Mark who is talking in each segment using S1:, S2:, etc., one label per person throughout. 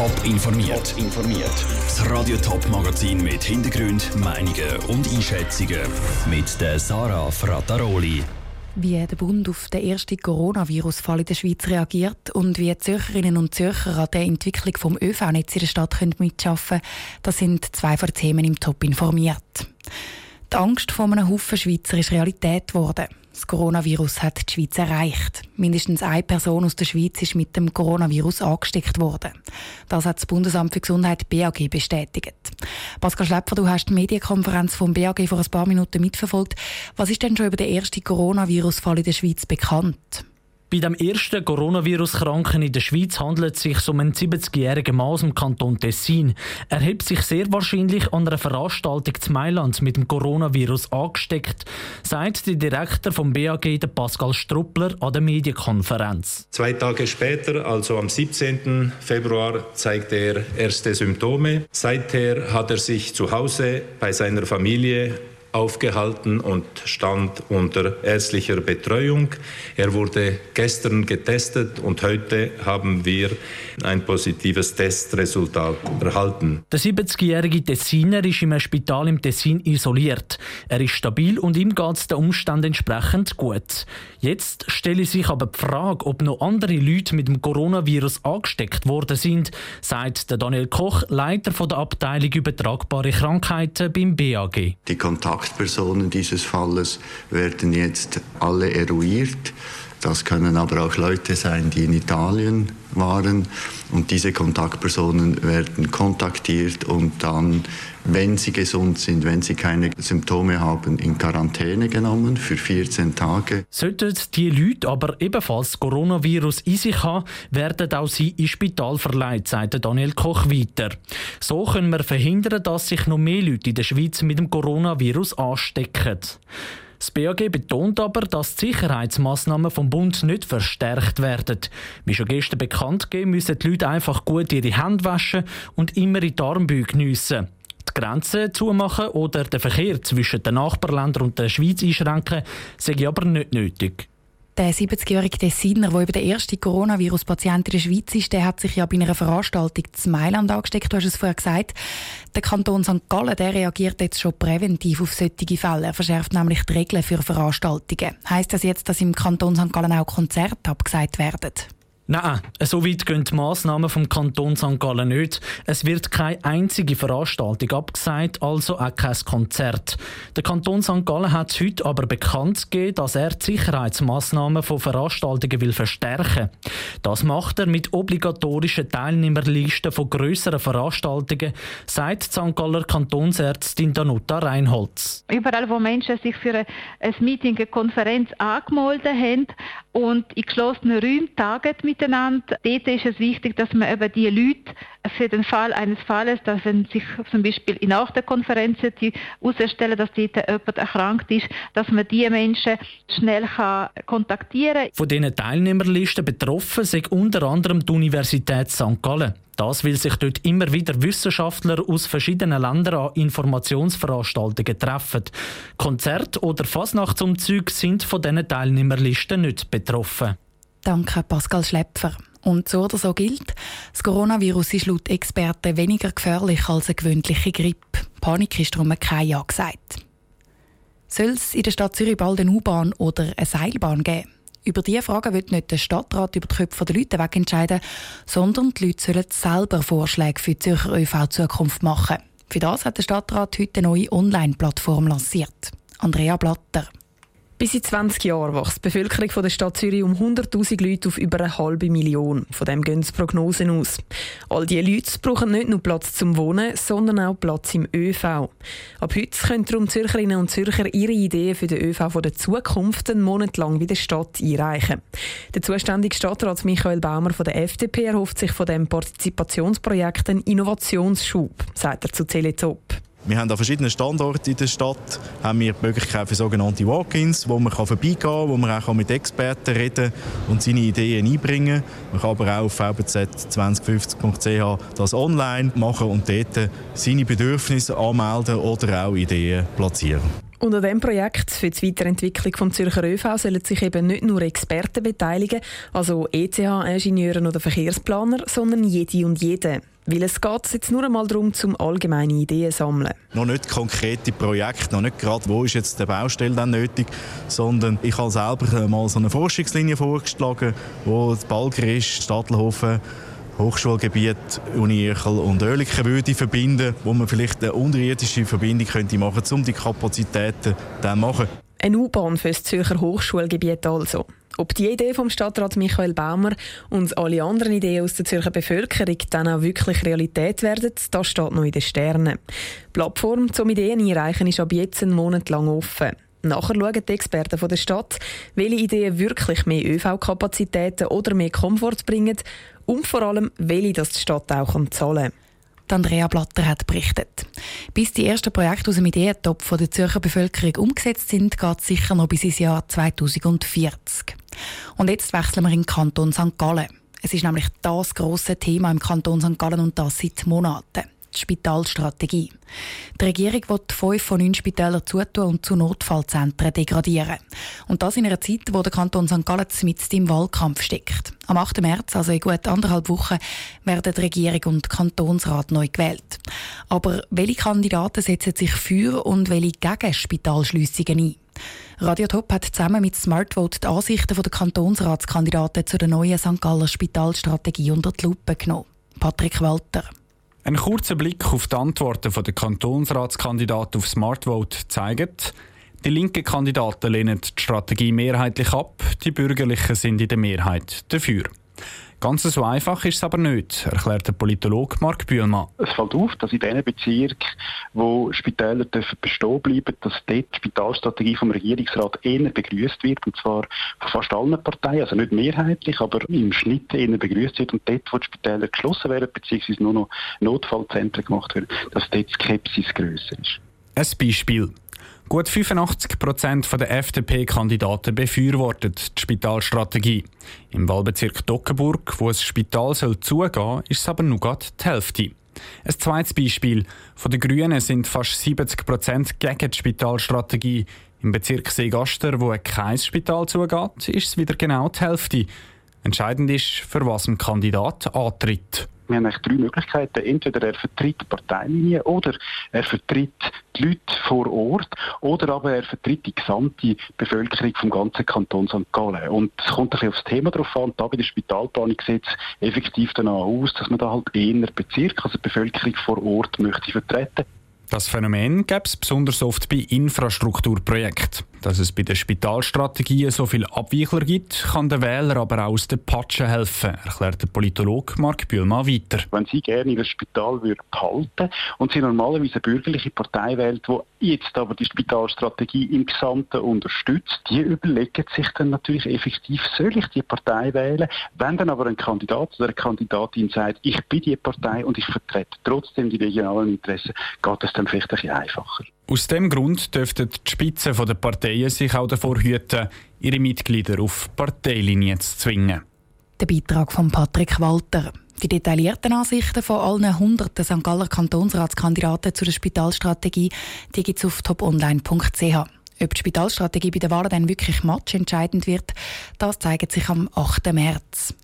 S1: Top informiert. informiert. Das Radio Top Magazin mit Hintergrund, Meinungen und Einschätzungen mit der Sarah Frataroli.
S2: Wie der Bund auf den ersten Coronavirus-Fall in der Schweiz reagiert und wie Zürcherinnen und Zürcher an der Entwicklung vom ÖV-Netz in der Stadt können mitschaffen, das sind zwei von Themen im Top informiert. Die Angst vor einem Haufen Schweizer ist Realität geworden. Das Coronavirus hat die Schweiz erreicht. Mindestens eine Person aus der Schweiz ist mit dem Coronavirus angesteckt worden. Das hat das Bundesamt für Gesundheit BAG bestätigt. Pascal Schlepfer, du hast die Medienkonferenz vom BAG vor ein paar Minuten mitverfolgt. Was ist denn schon über den ersten Coronavirus-Fall in der Schweiz bekannt?
S3: Bei dem ersten Coronavirus-Kranken in der Schweiz handelt es sich um einen 70-jährigen Mann aus dem Kanton Tessin. Er hat sich sehr wahrscheinlich an einer Veranstaltung zu Mailand mit dem Coronavirus angesteckt, sagt der Direktor vom BAG, der Pascal Struppler, an der Medienkonferenz.
S4: Zwei Tage später, also am 17. Februar, zeigte er erste Symptome. Seither hat er sich zu Hause bei seiner Familie aufgehalten und stand unter ärztlicher Betreuung. Er wurde gestern getestet und heute haben wir ein positives Testresultat erhalten.
S3: Der 70-jährige Tessiner ist im Spital im Tessin isoliert. Er ist stabil und ihm geht es den Umständen entsprechend gut. Jetzt stelle sich aber die Frage, ob noch andere Leute mit dem Coronavirus angesteckt worden sind, sagt Daniel Koch, Leiter der Abteilung übertragbare Krankheiten beim BAG.
S5: Die Kontakt Kontaktpersonen dieses Falles werden jetzt alle eruiert. Das können aber auch Leute sein, die in Italien waren. Und diese Kontaktpersonen werden kontaktiert und dann, wenn sie gesund sind, wenn sie keine Symptome haben, in Quarantäne genommen für 14 Tage.
S3: Sollten die Leute aber ebenfalls Coronavirus in sich haben, werden auch sie ins Spital verleiht, sagt Daniel Koch weiter. So können wir verhindern, dass sich noch mehr Leute in der Schweiz mit dem Coronavirus anstecken. Das BAG betont aber, dass die Sicherheitsmaßnahmen vom Bund nicht verstärkt werden. Wie schon gestern bekannt gegeben, müssen die Leute einfach gut ihre Hände waschen und immer in die Armbeuge geniessen. Die Grenzen zumachen oder den Verkehr zwischen den Nachbarländern und der Schweiz einschränken, sei aber nicht nötig.
S2: Der 70-jährige Tessiner, der über den ersten Coronavirus-Patient in der Schweiz ist, der hat sich ja bei einer Veranstaltung zu Mailand angesteckt. Du hast es vorher gesagt. Der Kanton St. Gallen der reagiert jetzt schon präventiv auf solche Fälle. Er verschärft nämlich die Regeln für Veranstaltungen. Heißt das jetzt, dass im Kanton St. Gallen auch Konzerte abgesagt werden?
S3: Nein, so weit gehen die Massnahmen vom Kanton St. Gallen nicht. Es wird keine einzige Veranstaltung abgesagt, also auch kein Konzert. Der Kanton St. Gallen hat heute aber bekannt gegeben, dass er die Sicherheitsmaßnahmen von Veranstaltungen will verstärken. Das macht er mit obligatorischen Teilnehmerlisten von grösseren Veranstaltungen, sagt die St. Galler Kantonsärztin Danuta Reinholz.
S6: Überall, wo Menschen sich für ein Meeting, eine Konferenz angemeldet haben und in geschlossenen Räumen tagen mit miteinander. Dort ist es wichtig, dass man eben die Leute für den Fall eines Falles, dass wenn sich zum Beispiel in nach der Konferenz herausstellen, dass dort jemand erkrankt ist, dass man diese Menschen schnell kann kontaktieren kann.
S3: Von diesen Teilnehmerlisten betroffen sind unter anderem die Universität St. Gallen. Das, weil sich dort immer wieder Wissenschaftler aus verschiedenen Ländern an Informationsveranstaltungen treffen. Konzerte oder Fasnachtsumzüge sind von diesen Teilnehmerlisten nicht betroffen.
S2: Danke, Pascal Schlepfer. Und so oder so gilt, das Coronavirus ist laut Experten weniger gefährlich als eine gewöhnliche Grippe. Panik ist darum kein Ja gesagt. Soll es in der Stadt Zürich bald eine U-Bahn oder eine Seilbahn geben? Über diese Frage wird nicht der Stadtrat über die Köpfe der Leute wegentscheiden, sondern die Leute sollen selber Vorschläge für die Zürcher ÖV-Zukunft machen. Für das hat der Stadtrat heute eine neue Online-Plattform lanciert. Andrea Blatter.
S7: Bis in 20 Jahren wächst die Bevölkerung der Stadt Zürich um 100.000 Leute auf über eine halbe Million. Von dem gehen die Prognosen aus. All diese Leute brauchen nicht nur Platz zum Wohnen, sondern auch Platz im ÖV. Ab heute können darum Zürcherinnen und Zürcher ihre Ideen für den ÖV der Zukunft einen Monat lang bei der Stadt einreichen. Der zuständige Stadtrat Michael Baumer von der FDP erhofft sich von dem Partizipationsprojekt einen Innovationsschub, sagt er zu Teletop.
S8: Wir haben an verschiedenen Standorten in der Stadt haben wir die Möglichkeit für sogenannte Walk-ins, wo man vorbeigehen kann, wo man auch mit Experten reden und seine Ideen einbringen. Man kann aber auch auf vbz2050.ch das online machen und dort seine Bedürfnisse anmelden oder auch Ideen platzieren.
S7: Unter diesem Projekt für die Weiterentwicklung des Zürcher ÖV sollen sich eben nicht nur Experten beteiligen, also ETH-Ingenieure oder Verkehrsplaner, sondern jede und jede. Weil es geht jetzt nur einmal darum, zum allgemeine Ideen zu sammeln.
S8: Noch nicht konkrete Projekte, noch nicht gerade, wo ist jetzt der Baustelle dann nötig, sondern ich habe selber mal so eine Forschungslinie vorgeschlagen, wo Balgrist, Stadelhofen, Hochschulgebiet Uni Erchel und Oerlikon würde verbinden, wo man vielleicht eine unterirdische Verbindung könnte machen um die Kapazitäten dann zu machen.
S7: Eine U-Bahn für das Zürcher Hochschulgebiet also. Ob die Idee vom Stadtrat Michael Baumer und alle anderen Ideen aus der Zürcher Bevölkerung dann auch wirklich Realität werden, das steht noch in den Sternen. Die Plattform zum Ideen einreichen ist ab jetzt einen Monat lang offen. Nachher schauen die Experten der Stadt, welche Ideen wirklich mehr ÖV-Kapazitäten oder mehr Komfort bringen und vor allem, welche das die Stadt auch zahlen
S2: kann. Andrea Blatter hat berichtet. Bis die ersten Projekte aus dem Ideentopf der Zürcher Bevölkerung umgesetzt sind, geht es sicher noch bis ins Jahr 2040. Und jetzt wechseln wir in den Kanton St. Gallen. Es ist nämlich das grosse Thema im Kanton St. Gallen und das seit Monaten die Spitalstrategie. Die Regierung will fünf von neun Spitälern zutun und zu Notfallzentren degradieren. Und das in einer Zeit, wo der Kanton St. Gallen mit im Wahlkampf steckt. Am 8. März, also in gut anderthalb Wochen, werden die Regierung und Kantonsrat neu gewählt. Aber welche Kandidaten setzen sich für und welche gegen Spitalschliessungen ein? Radio Top hat zusammen mit Smartvote die Ansichten der Kantonsratskandidaten zu der neuen St. Galler Spitalstrategie unter die Lupe genommen. Patrick Walter.
S9: Ein kurzer Blick auf die Antworten der Kantonsratskandidaten auf Smartvote zeigt, die linken Kandidaten lehnen die Strategie mehrheitlich ab, die Bürgerlichen sind in der Mehrheit dafür. Ganz so einfach ist es aber nicht, erklärt der Politologe Mark Bühlmann.
S10: Es fällt auf, dass in den Bezirken, wo Spitäler dürfen bestehen bleiben, dass dort die Spitalstrategie vom Regierungsrat eher begrüßt wird, und zwar von fast allen Parteien, also nicht mehrheitlich, aber im Schnitt eher begrüßt wird und dort, wo die Spitäler geschlossen werden, beziehungsweise nur noch Notfallzentren gemacht werden, dass dort die Skepsis grösser ist.
S9: Ein Beispiel. Gut 85 Prozent der FDP-Kandidaten befürworten die Spitalstrategie. Im Wahlbezirk Dockenburg, wo das Spital soll zugehen soll, ist es aber nur gerade die Hälfte. Ein zweites Beispiel. Von den Grünen sind fast 70 Prozent gegen die Spitalstrategie. Im Bezirk Seegaster, wo kein Spital zugeht, ist es wieder genau die Hälfte. Entscheidend ist, für was ein Kandidat antritt.
S10: Wir haben eigentlich drei Möglichkeiten. Entweder er vertritt die Parteilinie oder er vertritt die Leute vor Ort oder aber er vertritt die gesamte Bevölkerung vom ganzen Kanton St. Gallen. Und es kommt ein bisschen aufs Thema drauf an. Da bei der Spitalplanungsgesetz effektiv danach aus, dass man da halt eher Bezirk, also die Bevölkerung vor Ort möchte vertreten.
S9: Das Phänomen gäbe es besonders oft bei Infrastrukturprojekten. Dass es bei der Spitalstrategie so viele Abweichler gibt, kann der Wähler aber auch aus der Patsche helfen, erklärt der Politologe Mark Bühlmann weiter.
S10: Wenn Sie gerne das Spital behalten und Sie normalerweise eine bürgerliche Partei wählt, die jetzt aber die Spitalstrategie im Gesamten unterstützt, die überlegen sich dann natürlich effektiv, soll ich die Partei wählen? Wenn dann aber ein Kandidat oder eine Kandidatin sagt, ich bin die Partei und ich vertrete trotzdem die regionalen Interessen, geht das dann vielleicht ein bisschen einfacher.
S9: Aus dem Grund dürften die Spitzen der Parteien sich auch davor hüten, ihre Mitglieder auf Parteilinien zu zwingen.
S2: Der Beitrag von Patrick Walter. Die detaillierten Ansichten von allen hunderten St. Galler Kantonsratskandidaten zu der Spitalstrategie die gibt es auf toponline.ch. Ob die Spitalstrategie bei der Wahl dann wirklich matchentscheidend wird, das zeigt sich am 8. März.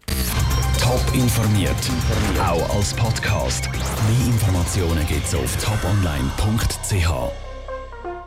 S1: Top informiert, auch als Podcast. Mehr Informationen gibt es auf toponline.ch.